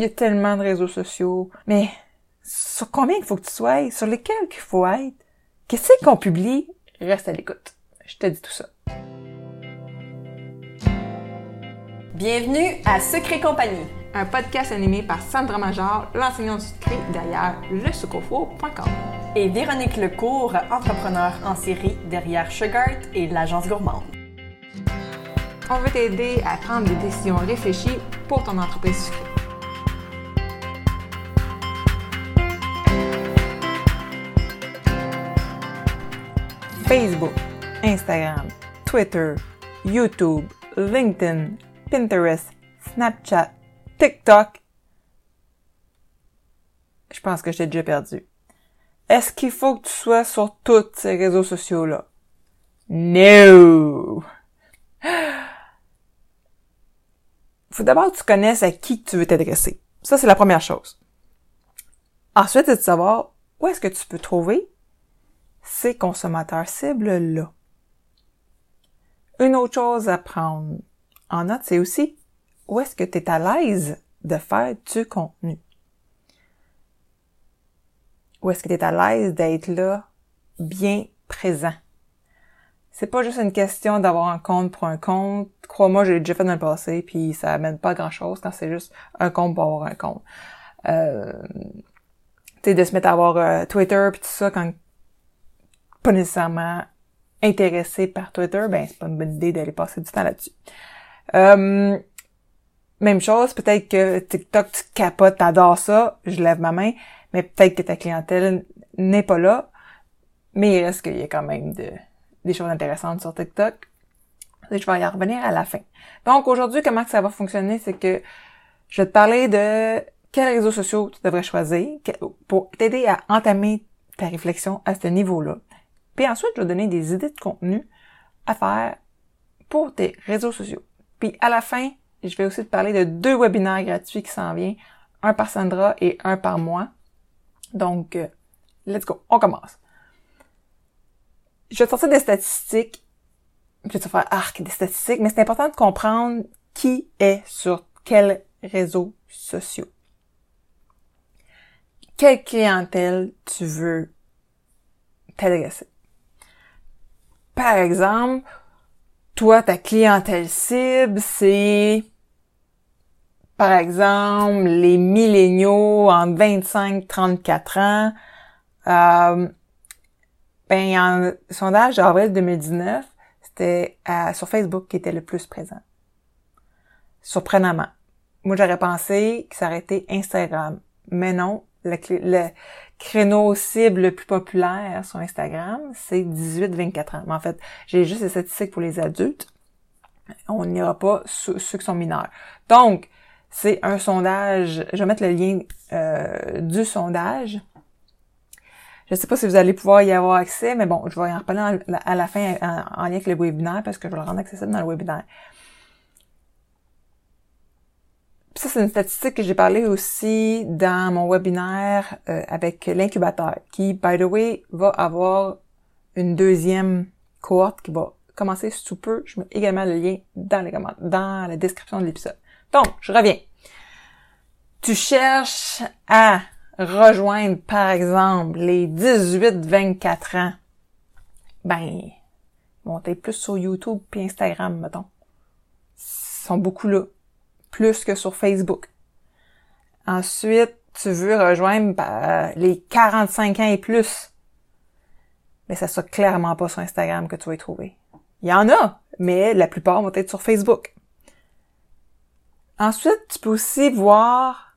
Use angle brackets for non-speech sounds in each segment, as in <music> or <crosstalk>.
il y a tellement de réseaux sociaux. Mais sur combien il faut que tu sois? Sur lesquels qu'il faut être? Qu'est-ce qu'on publie? Reste à l'écoute. Je te dis tout ça. Bienvenue à Secret Compagnie, un podcast animé par Sandra Major, l'enseignante du secret derrière lesucofo.com. Et Véronique Lecourt, entrepreneur en série derrière Sugart et l'agence gourmande. On veut t'aider à prendre des décisions réfléchies pour ton entreprise sucrée. Facebook, Instagram, Twitter, YouTube, LinkedIn, Pinterest, Snapchat, TikTok. Je pense que je t'ai déjà perdu. Est-ce qu'il faut que tu sois sur tous ces réseaux sociaux-là? No! <gasps> Faut d'abord que tu connaisses à qui tu veux t'adresser. Ça, c'est la première chose. Ensuite, c'est de savoir où est-ce que tu peux trouver ces consommateurs cibles-là. Une autre chose à prendre en note, c'est aussi où est-ce que tu es à l'aise de faire du contenu. Où est-ce que tu es à l'aise d'être là, bien présent. C'est pas juste une question d'avoir un compte pour un compte. Crois-moi, j'ai déjà fait dans le passé, puis ça amène pas grand-chose quand c'est juste un compte pour avoir un compte. Euh, tu sais, de se mettre à avoir euh, Twitter puis tout ça quand pas nécessairement intéressé par Twitter, ben c'est pas une bonne idée d'aller passer du temps là-dessus. Euh, même chose, peut-être que TikTok, tu capotes, t'adores ça, je lève ma main, mais peut-être que ta clientèle n'est pas là, mais il reste qu'il y a quand même de, des choses intéressantes sur TikTok. Je vais y revenir à la fin. Donc aujourd'hui, comment ça va fonctionner, c'est que je vais te parler de quels réseaux sociaux tu devrais choisir pour t'aider à entamer ta réflexion à ce niveau-là. Puis ensuite, je vais donner des idées de contenu à faire pour tes réseaux sociaux. Puis à la fin, je vais aussi te parler de deux webinaires gratuits qui s'en viennent, un par Sandra et un par moi. Donc, euh, let's go, on commence. Je vais te sortir des statistiques. Je vais te faire arc des statistiques, mais c'est important de comprendre qui est sur quels réseaux sociaux. Quelle clientèle tu veux t'adresser? Par exemple, toi, ta clientèle cible, c'est par exemple les milléniaux en 25-34 ans. Euh, ben, en sondage d'avril 2019, c'était sur Facebook qui était le plus présent. Surprenamment. Moi, j'aurais pensé que ça aurait été Instagram. Mais non, le, le créneau cible le plus populaire sur Instagram, c'est 18-24 ans. Mais en fait, j'ai juste les statistiques pour les adultes. On n'ira pas ceux, qui sont mineurs. Donc, c'est un sondage. Je vais mettre le lien euh, du sondage. Je ne sais pas si vous allez pouvoir y avoir accès, mais bon, je vais en reparler à la fin en, lien avec le webinaire parce que je vais le rendre accessible dans le webinaire. Ça, c'est une statistique que j'ai parlé aussi dans mon webinaire euh, avec l'incubateur, qui, by the way, va avoir une deuxième cohorte qui va commencer sous peu. Je mets également le lien dans les dans la description de l'épisode. Donc, je reviens. Tu cherches à rejoindre, par exemple, les 18-24 ans. Ben, bon, t'es plus sur YouTube puis Instagram, mettons. Ils sont beaucoup là. Plus que sur Facebook. Ensuite, tu veux rejoindre ben, les 45 ans et plus. Mais ça sera clairement pas sur Instagram que tu vas y trouver. Il y en a, mais la plupart vont être sur Facebook. Ensuite, tu peux aussi voir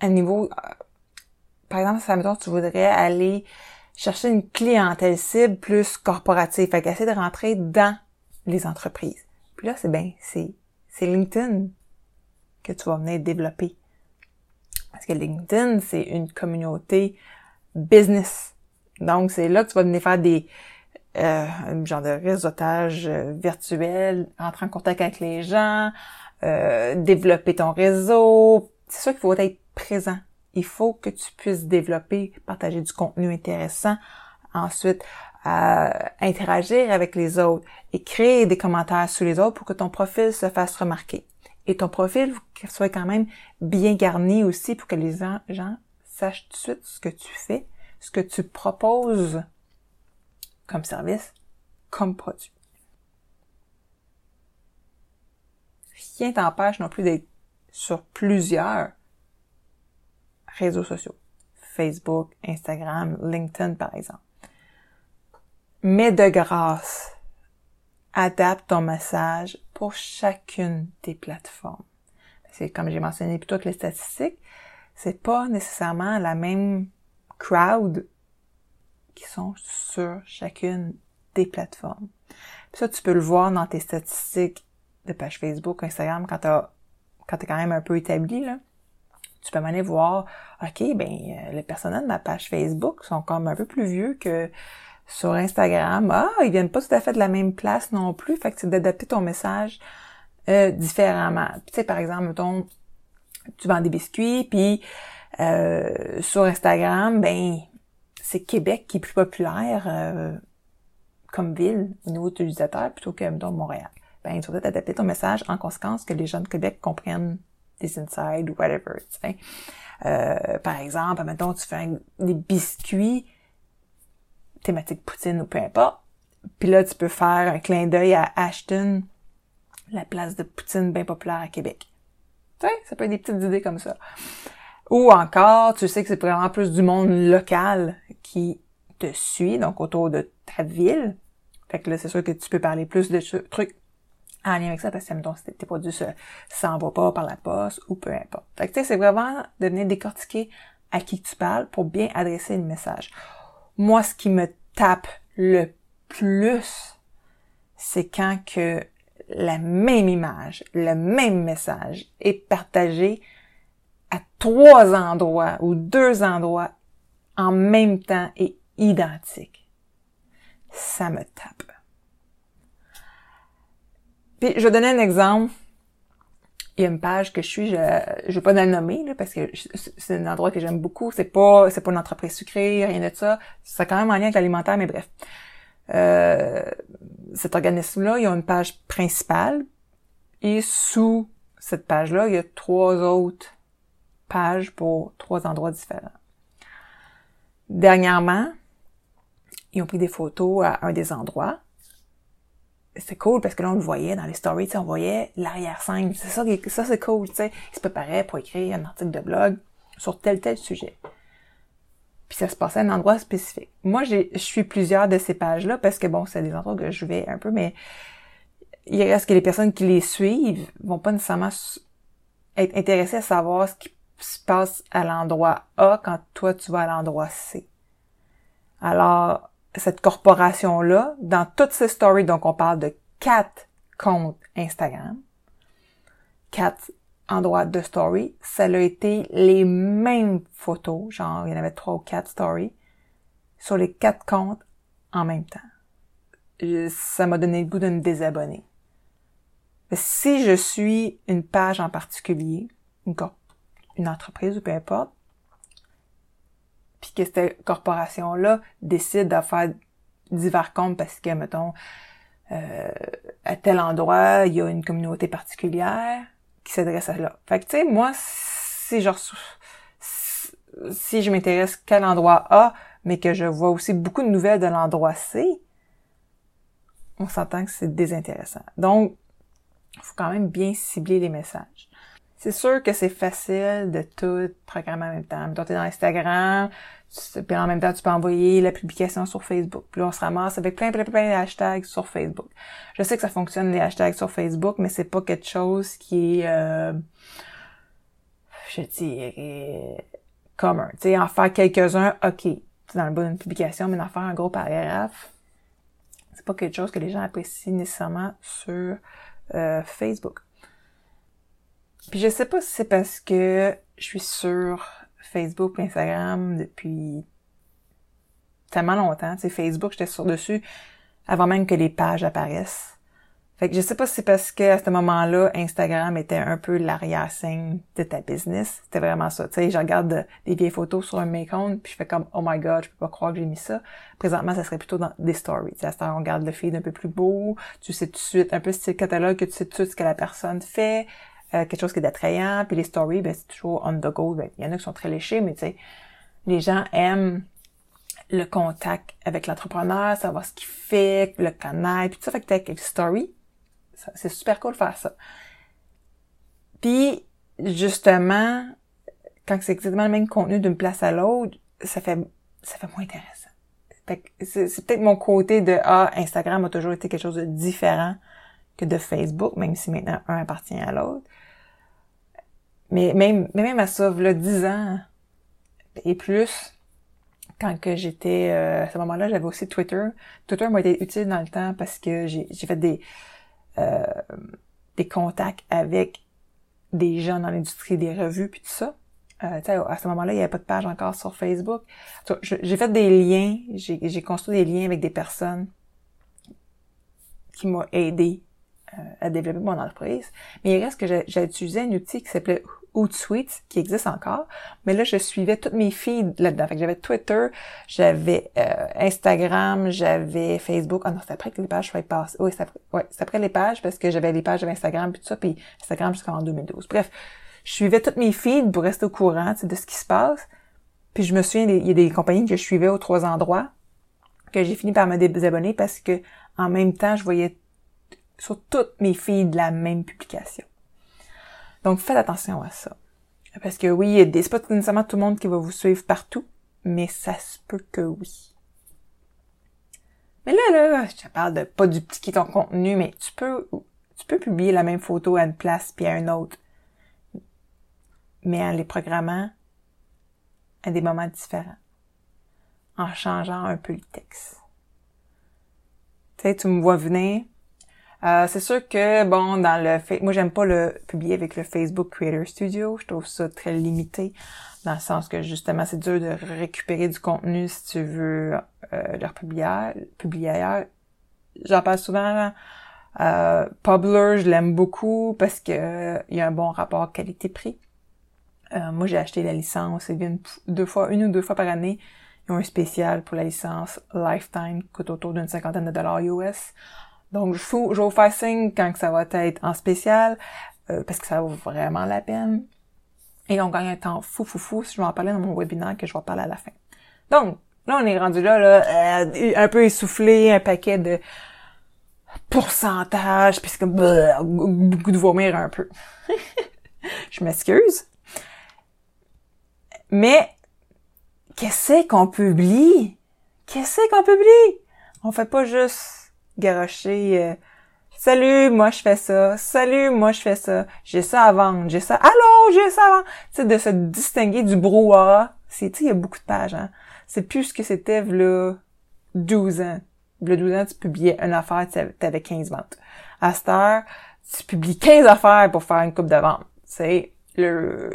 à niveau, euh, par exemple, si admettons, tu voudrais aller chercher une clientèle cible plus corporative, fait qu'essayer de rentrer dans les entreprises. Puis là, c'est bien, c'est, c'est LinkedIn que tu vas venir développer. Parce que LinkedIn, c'est une communauté business. Donc, c'est là que tu vas venir faire des, euh, genre de réseautage euh, virtuel, entrer en contact avec les gens, euh, développer ton réseau. C'est sûr qu'il faut être présent. Il faut que tu puisses développer, partager du contenu intéressant. Ensuite, interagir avec les autres et créer des commentaires sur les autres pour que ton profil se fasse remarquer. Et ton profil, soit quand même bien garni aussi pour que les gens sachent tout de suite ce que tu fais, ce que tu proposes comme service, comme produit. Rien t'empêche non plus d'être sur plusieurs réseaux sociaux. Facebook, Instagram, LinkedIn par exemple. Mais de grâce, adapte ton message pour chacune des plateformes. C'est comme j'ai mentionné plutôt que les statistiques, c'est pas nécessairement la même crowd qui sont sur chacune des plateformes. Ça, tu peux le voir dans tes statistiques de page Facebook, Instagram, quand t'as, quand t'es quand même un peu établi, là. Tu peux aller voir, OK, ben, euh, les personnages de ma page Facebook sont comme un peu plus vieux que sur Instagram. Ah, ils viennent pas tout à fait de la même place non plus. Fait que c'est d'adapter ton message euh, différemment. Tu sais, par exemple, mettons, tu vends des biscuits, puis euh, sur Instagram, ben, c'est Québec qui est plus populaire euh, comme ville au niveau utilisateur plutôt que, mettons, Montréal. Ben, tu vas peut-être adapter ton message en conséquence que les gens de Québec comprennent des insides ou whatever, tu sais. Euh, par exemple, mettons, tu fais des biscuits thématique poutine ou peu importe. Puis là, tu peux faire un clin d'œil à Ashton, la place de poutine bien populaire à Québec. Tu sais, ça peut être des petites idées comme ça. Ou encore, tu sais que c'est vraiment plus du monde local qui te suit, donc autour de ta ville. Fait que là, c'est sûr que tu peux parler plus de trucs en lien avec ça, parce que, mettons, tes produits ça s'en va pas par la poste ou peu importe. Fait que, tu sais, c'est vraiment de venir décortiquer à qui tu parles pour bien adresser le message. Moi, ce qui me tape le plus, c'est quand que la même image, le même message est partagé à trois endroits ou deux endroits en même temps et identique. Ça me tape. Puis, je vais donner un exemple il y a une page que je suis, je ne vais pas la nommer là, parce que c'est un endroit que j'aime beaucoup. C'est pas c'est pas une entreprise sucrée, rien de ça. C'est quand même en lien avec l'alimentaire, mais bref. Euh, cet organisme-là, il y a une page principale et sous cette page-là, il y a trois autres pages pour trois endroits différents. Dernièrement, ils ont pris des photos à un des endroits c'est cool parce que là on le voyait dans les stories, on voyait l'arrière-scène. C'est ça, ça c'est cool, tu sais. Il se préparait pour écrire un article de blog sur tel tel sujet. Puis ça se passait à un endroit spécifique. Moi, je suis plusieurs de ces pages-là parce que bon, c'est des endroits que je vais un peu, mais il reste que les personnes qui les suivent vont pas nécessairement être intéressées à savoir ce qui se passe à l'endroit A quand toi tu vas à l'endroit C. Alors, cette corporation-là, dans toutes ces stories, donc on parle de quatre comptes Instagram, quatre endroits de story, ça a été les mêmes photos, genre il y en avait trois ou quatre stories, sur les quatre comptes en même temps. ça m'a donné le goût de me désabonner. Si je suis une page en particulier, une entreprise ou peu importe, puis que cette corporation-là décide de faire divers comptes parce que, mettons, euh, à tel endroit, il y a une communauté particulière qui s'adresse à là. Fait que, tu sais, moi, si genre, si je m'intéresse qu'à l'endroit A, mais que je vois aussi beaucoup de nouvelles de l'endroit C, on s'entend que c'est désintéressant. Donc, il faut quand même bien cibler les messages. C'est sûr que c'est facile de tout programmer en même temps. tu es dans Instagram, puis en même temps, tu peux envoyer la publication sur Facebook. Puis là, on se ramasse avec plein, plein, plein de hashtags sur Facebook. Je sais que ça fonctionne, les hashtags sur Facebook, mais c'est pas quelque chose qui est, euh, je dirais, commun. Tu sais, en faire quelques-uns, OK. C'est dans le bas d'une publication, mais en faire un gros paragraphe, c'est pas quelque chose que les gens apprécient nécessairement sur euh, Facebook. Puis je sais pas si c'est parce que je suis sur Facebook, Instagram depuis tellement longtemps. Tu Facebook, j'étais sur dessus avant même que les pages apparaissent. Fait que je sais pas si c'est parce que à ce moment-là, Instagram était un peu l'arrière-scène de ta business. C'était vraiment ça. Tu sais, je regarde des vieilles photos sur un mes puis je fais comme oh my god, je peux pas croire que j'ai mis ça. Présentement, ça serait plutôt dans des stories. Tu sais, on regarde le feed un peu plus beau. Tu sais tout de suite un peu style catalogue que tu sais tout de suite ce que la personne fait. Euh, quelque chose qui est attrayant, puis les stories, ben, c'est toujours on the go. Ben, il y en a qui sont très léchés, mais tu sais, les gens aiment le contact avec l'entrepreneur, savoir ce qu'il fait, le connaître, puis tout ça. Fait que t'as quelques stories. C'est super cool de faire ça. Puis, justement, quand c'est exactement le même contenu d'une place à l'autre, ça fait, ça fait moins intéressant. c'est peut-être mon côté de, ah, Instagram a toujours été quelque chose de différent que de Facebook, même si maintenant un appartient à l'autre. Mais même, même à ça, là, 10 ans et plus, quand que j'étais euh, à ce moment-là, j'avais aussi Twitter. Twitter m'a été utile dans le temps parce que j'ai fait des euh, des contacts avec des gens dans l'industrie des revues puis tout ça. Euh, à ce moment-là, il n'y avait pas de page encore sur Facebook. J'ai fait des liens, j'ai construit des liens avec des personnes qui m'ont aidé euh, à développer mon entreprise. Mais il reste que j'ai utilisé un outil qui s'appelait Hootsuite, qui existe encore. Mais là, je suivais toutes mes feeds là-dedans. Fait que j'avais Twitter, j'avais euh, Instagram, j'avais Facebook. Ah non, c'est après que les pages soient passées. Oui, c'est après, ouais, après les pages parce que j'avais les pages de Instagram puis tout ça, puis Instagram jusqu'en 2012. Bref, je suivais toutes mes feeds pour rester au courant de ce qui se passe. Puis je me souviens, il y a des compagnies que je suivais aux trois endroits que j'ai fini par me désabonner parce que en même temps, je voyais sur toutes mes de la même publication. Donc faites attention à ça. Parce que oui, c'est pas nécessairement tout le monde qui va vous suivre partout, mais ça se peut que oui. Mais là, là, je parle de pas du petit ton contenu, mais tu peux, tu peux publier la même photo à une place puis à une autre. Mais en les programmant à des moments différents. En changeant un peu le texte. Tu sais, tu me vois venir, euh, c'est sûr que bon dans le fait moi j'aime pas le publier avec le Facebook Creator Studio, je trouve ça très limité dans le sens que justement c'est dur de récupérer du contenu si tu veux euh, le republier, publier ailleurs. J'en parle souvent euh, Publer, je l'aime beaucoup parce que il y a un bon rapport qualité-prix. Euh, moi j'ai acheté la licence une, deux fois, une ou deux fois par année. Ils ont un spécial pour la licence Lifetime qui coûte autour d'une cinquantaine de dollars US. Donc, je, je vais vous faire signe quand ça va être en spécial, euh, parce que ça vaut vraiment la peine. Et on gagne un temps fou, fou, fou, si je vais en parler dans mon webinaire que je vais parler à la fin. Donc, là, on est rendu là, là euh, un peu essoufflé, un paquet de pourcentage, puis c'est beaucoup de vomir un peu. <laughs> je m'excuse. Mais, qu'est-ce qu'on publie? Qu'est-ce qu'on publie? On fait pas juste garocher euh, Salut, moi je fais ça. Salut, moi je fais ça. J'ai ça à vendre. J'ai ça. Allô, j'ai ça à vendre. Tu sais, de se distinguer du brouhaha. C'est, tu il y a beaucoup de pages, hein. C'est plus ce que c'était, là, 12 ans. Là, 12 ans, tu publiais une affaire, tu avais 15 ventes. À cette heure, tu publies 15 affaires pour faire une coupe de vente. C'est le,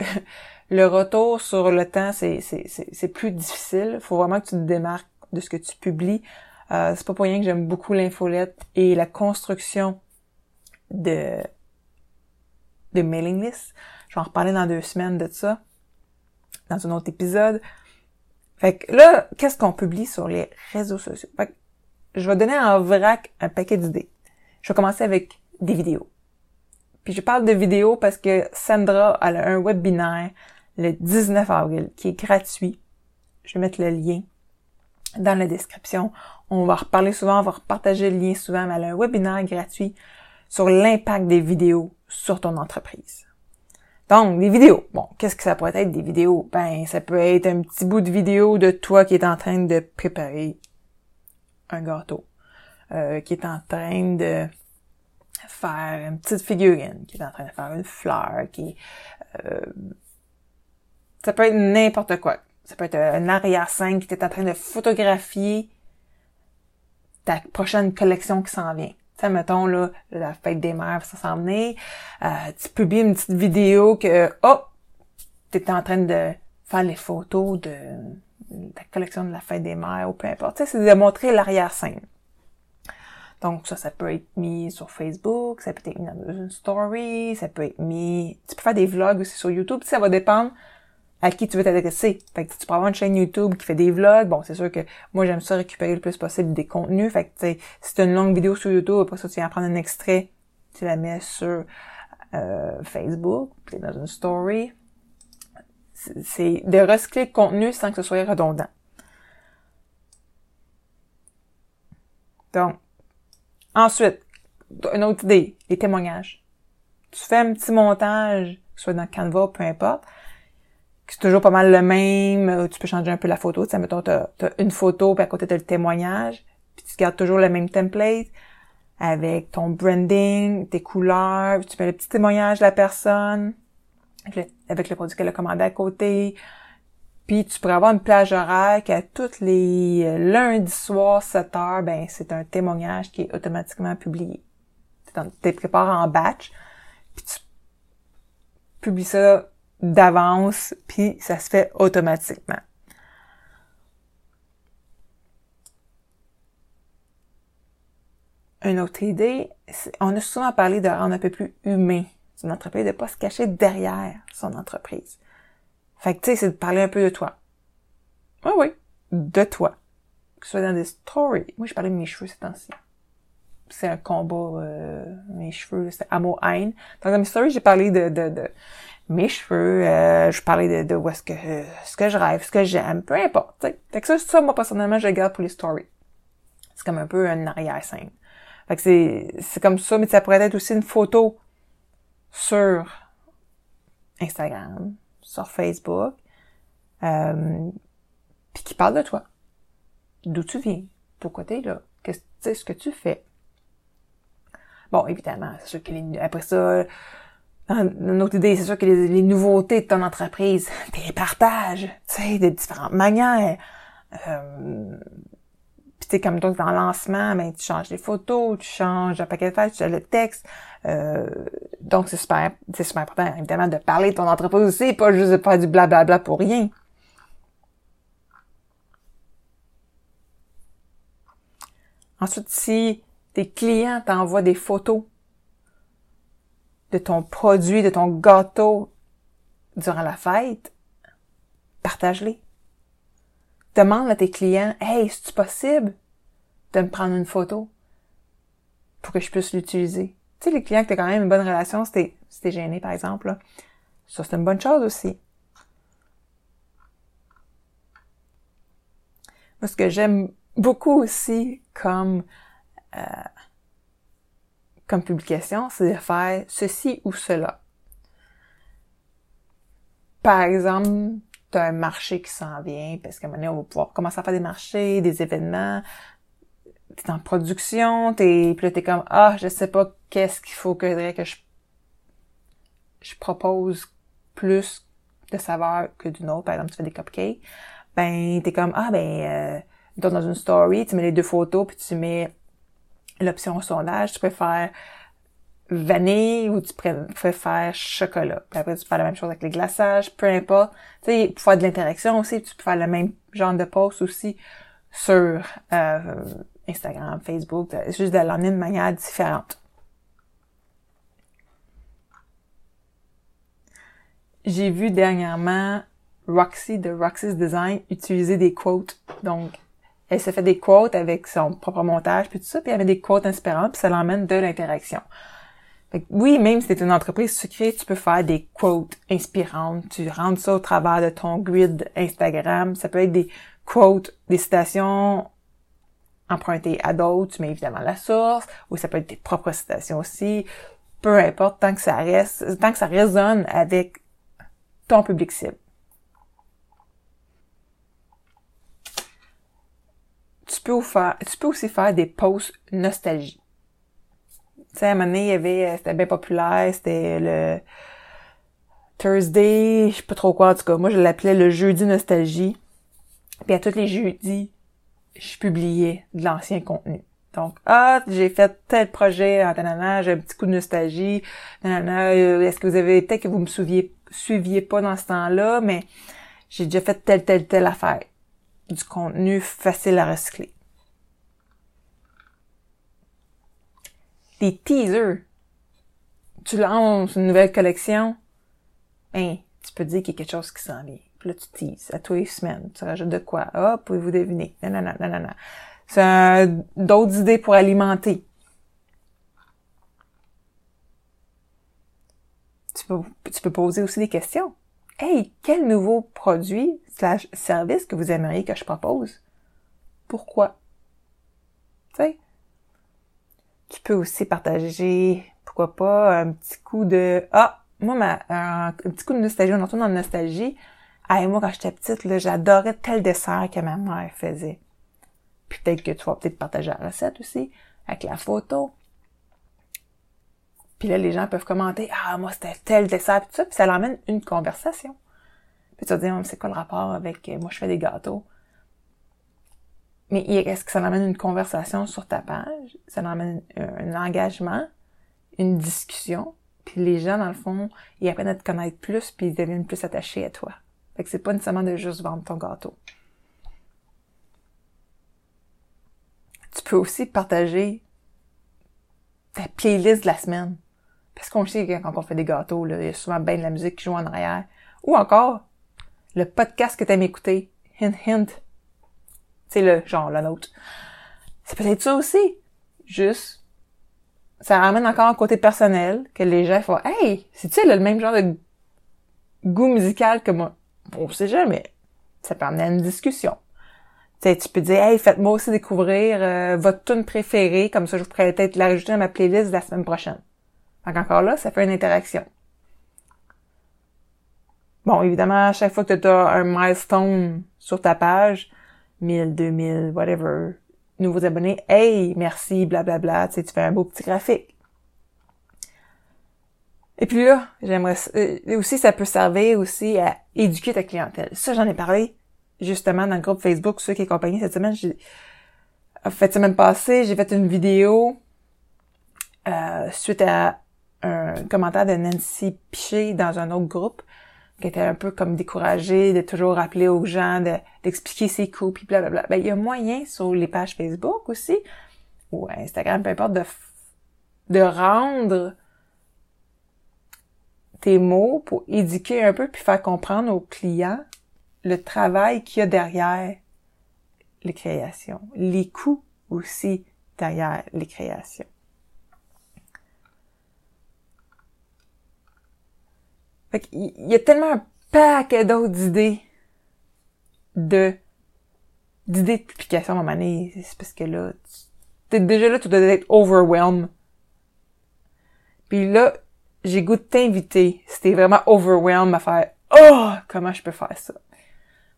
le, <laughs> le retour sur le temps, c'est, c'est, c'est, plus difficile. Faut vraiment que tu te démarques de ce que tu publies. Euh, c'est pas pour rien que j'aime beaucoup l'infolette et la construction de, de mailing list. Je vais en reparler dans deux semaines de ça, dans un autre épisode. Fait que là, qu'est-ce qu'on publie sur les réseaux sociaux? Fait que je vais donner en vrac un paquet d'idées. Je vais commencer avec des vidéos. Puis je parle de vidéos parce que Sandra a un webinaire le 19 avril qui est gratuit. Je vais mettre le lien dans la description. On va reparler souvent, on va repartager le lien souvent, mais un webinaire gratuit sur l'impact des vidéos sur ton entreprise. Donc, des vidéos. Bon, qu'est-ce que ça pourrait être des vidéos? Ben, ça peut être un petit bout de vidéo de toi qui est en train de préparer un gâteau, euh, qui est en train de faire une petite figurine, qui est en train de faire une fleur, qui euh, ça peut être n'importe quoi. Ça peut être un arrière-scène qui est en train de photographier ta prochaine collection qui s'en vient. Tu sais, mettons, là, la fête des mères, ça s'en venir. Euh, tu publies une petite vidéo que, oh, t'es en train de faire les photos de, ta collection de la fête des mères ou peu importe. Tu sais, c'est de montrer l'arrière-scène. Donc ça, ça peut être mis sur Facebook, ça peut être mis dans une story, ça peut être mis... Tu peux faire des vlogs aussi sur YouTube, ça va dépendre à qui tu veux t'adresser. Fait que tu peux avoir une chaîne YouTube qui fait des vlogs, bon, c'est sûr que moi j'aime ça récupérer le plus possible des contenus. Fait que tu si tu as une longue vidéo sur YouTube, après ça tu viens prendre un extrait, tu la mets sur euh, Facebook, puis dans une story. C'est de recycler le contenu sans que ce soit redondant. Donc, ensuite, une autre idée, les témoignages. Tu fais un petit montage, soit dans Canva, peu importe, c'est toujours pas mal le même, euh, tu peux changer un peu la photo, tu sais, mettons, t'as, as une photo, puis à côté t'as le témoignage, puis tu gardes toujours le même template, avec ton branding, tes couleurs, tu mets le petit témoignage de la personne, avec le, produit qu'elle a commandé à côté, puis tu pourrais avoir une plage horaire qui à tous les euh, lundis soirs, 7 heures, ben c'est un témoignage qui est automatiquement publié. Tu prépares en batch, puis tu publies ça d'avance, puis ça se fait automatiquement. Une autre idée, on a souvent parlé de rendre un peu plus humain son entreprise, de pas se cacher derrière son entreprise. Fait que tu sais, c'est de parler un peu de toi. Oui, oui, de toi. Que ce soit dans des stories. Moi, je parlais de mes cheveux ces temps-ci. C'est un combat, euh, mes cheveux, c'est amour-haine. Dans mes stories, j'ai parlé de, de, de mes cheveux, euh, je parlais de, de où est-ce que, ce que je rêve, ce que j'aime, peu importe. T'sais. Fait que ça, ça, moi, personnellement, je garde pour les stories. C'est comme un peu un arrière-scène. Fait que c'est, c'est comme ça, mais ça pourrait être aussi une photo sur Instagram, sur Facebook, euh, puis qui parle de toi. D'où tu viens, pourquoi t'es là, qu'est-ce ce que tu fais? Bon, évidemment, c'est sûr que après ça, une autre idée, c'est sûr que les, nouveautés de ton entreprise, <laughs> tu les partages, tu sais, de différentes manières. Euh, puis tu sais, comme toi, dans le lancement, ben, tu changes les photos, tu changes le paquet de fêtes, tu changes le texte. Euh, donc, c'est super, c'est super important, évidemment, de parler de ton entreprise aussi, pas juste de faire du blablabla pour rien. Ensuite, si tes clients t'envoient des photos de ton produit, de ton gâteau durant la fête, partage-les. Demande à tes clients, hey, est-ce possible de me prendre une photo pour que je puisse l'utiliser? Tu sais, les clients que tu as quand même une bonne relation, si t'es, gêné, par exemple, ça c'est une bonne chose aussi. Moi, ce que j'aime beaucoup aussi comme euh, comme publication, c'est de faire ceci ou cela. Par exemple, tu as un marché qui s'en vient, parce qu'à un moment donné, on va pouvoir commencer à faire des marchés, des événements. T'es en production, t'es, puis là, t'es comme, ah, je sais pas qu'est-ce qu'il faut que, je, je propose plus de saveur que d'une autre. Par exemple, tu fais des cupcakes. Ben, t'es comme, ah, ben, euh, dans une story, tu mets les deux photos, puis tu mets l'option sondage, tu préfères vanille ou tu préfères chocolat. Puis après, tu peux faire la même chose avec les glaçages, peu importe. Tu sais, pour faire de l'interaction aussi, tu peux faire le même genre de post aussi sur euh, Instagram, Facebook, juste de l'emmener de manière différente. J'ai vu dernièrement Roxy de Roxy's Design utiliser des quotes. Donc, elle se fait des quotes avec son propre montage, puis tout ça, puis elle met des quotes inspirantes, puis ça l'emmène de l'interaction. Oui, même si c'est une entreprise sucrée, tu peux faire des quotes inspirantes. Tu rentres ça au travers de ton grid Instagram. Ça peut être des quotes, des citations empruntées à d'autres. Tu mets évidemment la source. Ou ça peut être tes propres citations aussi. Peu importe, tant que ça reste, tant que ça résonne avec ton public cible. Tu peux, faire, tu peux aussi faire des posts nostalgie. Tu sais, à un moment donné, il y avait, euh, c'était bien populaire, c'était le Thursday, je sais pas trop quoi, en tout cas. Moi, je l'appelais le jeudi nostalgie. Puis à tous les jeudis, je publiais de l'ancien contenu. Donc, ah, j'ai fait tel projet, en tanana, j'ai un petit coup de nostalgie, euh, est-ce que vous avez, peut-être que vous me suiviez pas dans ce temps-là, mais j'ai déjà fait telle, telle, telle affaire du contenu facile à recycler. Des teasers. Tu lances une nouvelle collection, hein, tu peux dire qu'il y a quelque chose qui s'en vient. Puis là, tu teases à tous les semaines. Tu rajoutes de quoi? Ah, pouvez-vous deviner? Non, non, non, non, non. C'est d'autres idées pour alimenter. tu peux, tu peux poser aussi des questions. Hey, quel nouveau produit slash service que vous aimeriez que je propose? Pourquoi? Tu sais? Tu peux aussi partager, pourquoi pas, un petit coup de, ah, moi, ma, un, petit coup de nostalgie, on entend dans la nostalgie. Ah, moi, quand j'étais petite, là, j'adorais tel dessert que ma mère faisait. Puis peut-être que tu vas peut-être partager la recette aussi, avec la photo. Puis là, les gens peuvent commenter, ah, moi, c'était tel dessert, puis ça, puis ça l'emmène une conversation. Puis tu vas dire, c'est quoi le rapport avec, euh, moi, je fais des gâteaux. Mais est-ce que ça l'emmène une conversation sur ta page? Ça l'emmène un, engagement, une discussion. Puis les gens, dans le fond, ils apprennent à te connaître plus, puis ils deviennent plus attachés à toi. Fait que c'est pas nécessairement de juste vendre ton gâteau. Tu peux aussi partager ta playlist de la semaine. Parce qu'on sait que quand on fait des gâteaux, il y a souvent bien de la musique qui joue en arrière. Ou encore, le podcast que t'aimes écouter. Hint, hint. C'est le genre, le nôtre. C'est peut-être ça aussi. Juste, ça ramène encore un côté personnel, que les gens font, hey, c'est-tu le même genre de goût musical que moi? On sait jamais. Ça peut amener à une discussion. sais, tu peux dire, hey, faites-moi aussi découvrir euh, votre tune préférée, comme ça je pourrais peut-être la rajouter à ma playlist la semaine prochaine. Donc encore là, ça fait une interaction. Bon, évidemment, à chaque fois que tu as un milestone sur ta page, 1000, 2000, whatever, nouveaux abonnés, hey, merci, blablabla, bla, tu sais, tu fais un beau petit graphique. Et puis là, j'aimerais euh, aussi ça peut servir aussi à éduquer ta clientèle. Ça j'en ai parlé justement dans le groupe Facebook ceux qui accompagnent cette semaine. J'ai fait semaine passée, j'ai fait une vidéo euh, suite à un commentaire de Nancy Piché dans un autre groupe qui était un peu comme découragée de toujours rappeler aux gens d'expliquer ses coûts puis blablabla. Ben il y a moyen sur les pages Facebook aussi ou Instagram peu importe de de rendre tes mots pour éduquer un peu puis faire comprendre aux clients le travail qu'il y a derrière les créations, les coûts aussi derrière les créations. Fait qu'il y a tellement un paquet d'autres idées de d'idées de publication à un moment donné. C'est parce que là, t'es déjà là, tu dois être overwhelmed. Puis là, j'ai goût de t'inviter si t'es vraiment overwhelmed à faire « Oh! Comment je peux faire ça? »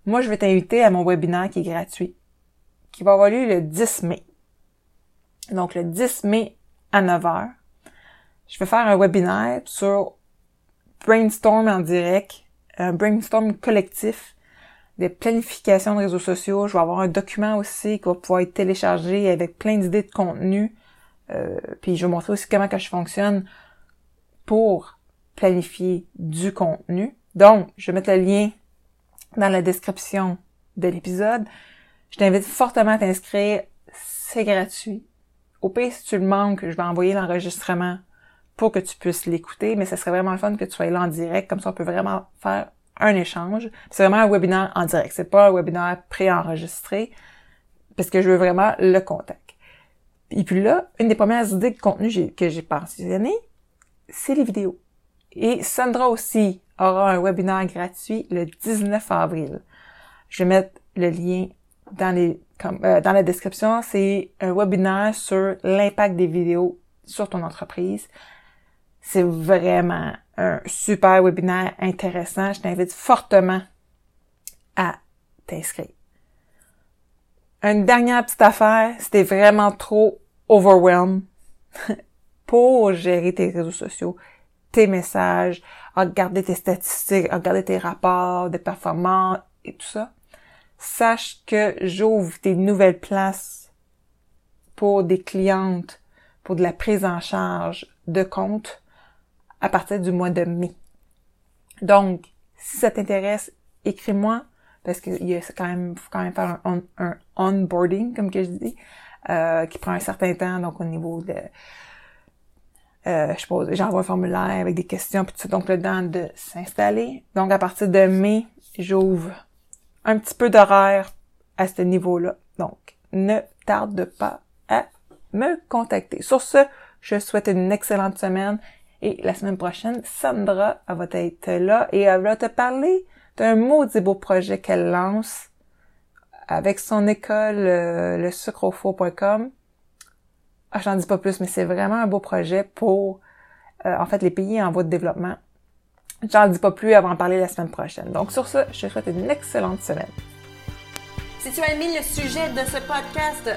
Moi, je vais t'inviter à mon webinaire qui est gratuit, qui va avoir lieu le 10 mai. Donc, le 10 mai à 9h, je vais faire un webinaire sur brainstorm en direct, un brainstorm collectif, des planifications de réseaux sociaux. Je vais avoir un document aussi qui va pouvoir être téléchargé avec plein d'idées de contenu. Euh, puis je vais montrer aussi comment que je fonctionne pour planifier du contenu. Donc, je vais mettre le lien dans la description de l'épisode. Je t'invite fortement à t'inscrire. C'est gratuit. Au pire, si tu le manques, je vais envoyer l'enregistrement pour que tu puisses l'écouter, mais ce serait vraiment fun que tu sois là en direct, comme ça on peut vraiment faire un échange. C'est vraiment un webinaire en direct, c'est pas un webinaire pré-enregistré, parce que je veux vraiment le contact. Et puis là, une des premières idées de contenu que j'ai pensionné, c'est les vidéos. Et Sandra aussi aura un webinaire gratuit le 19 avril. Je vais mettre le lien dans les euh, dans la description. C'est un webinaire sur l'impact des vidéos sur ton entreprise. C'est vraiment un super webinaire intéressant. Je t'invite fortement à t'inscrire. Une dernière petite affaire, c'était vraiment trop overwhelmed <laughs> pour gérer tes réseaux sociaux, tes messages, regarder tes statistiques, regarder tes rapports de performance et tout ça, sache que j'ouvre des nouvelles places pour des clientes, pour de la prise en charge de compte à partir du mois de mai. Donc, si ça t'intéresse, écris-moi parce qu'il y a quand même, faut quand même faire un, un onboarding, comme que je dis, euh, qui prend un certain temps, donc au niveau de euh, je pose, j'envoie un formulaire avec des questions, puis tout ça. Donc, le temps de s'installer. Donc, à partir de mai, j'ouvre un petit peu d'horaire à ce niveau-là. Donc, ne tarde pas à me contacter. Sur ce, je souhaite une excellente semaine Et la semaine prochaine, Sandra va être là et elle va te parler d'un maudit beau projet qu'elle lance avec son école, euh, le sucreaufour.com. Ah, j'en dis pas plus, mais c'est vraiment un beau projet pour, euh, en fait, les pays en voie de développement. J'en dis pas plus, avant va en parler la semaine prochaine. Donc, sur ce, je te souhaite une excellente semaine. Si tu as aimé le sujet de ce podcast,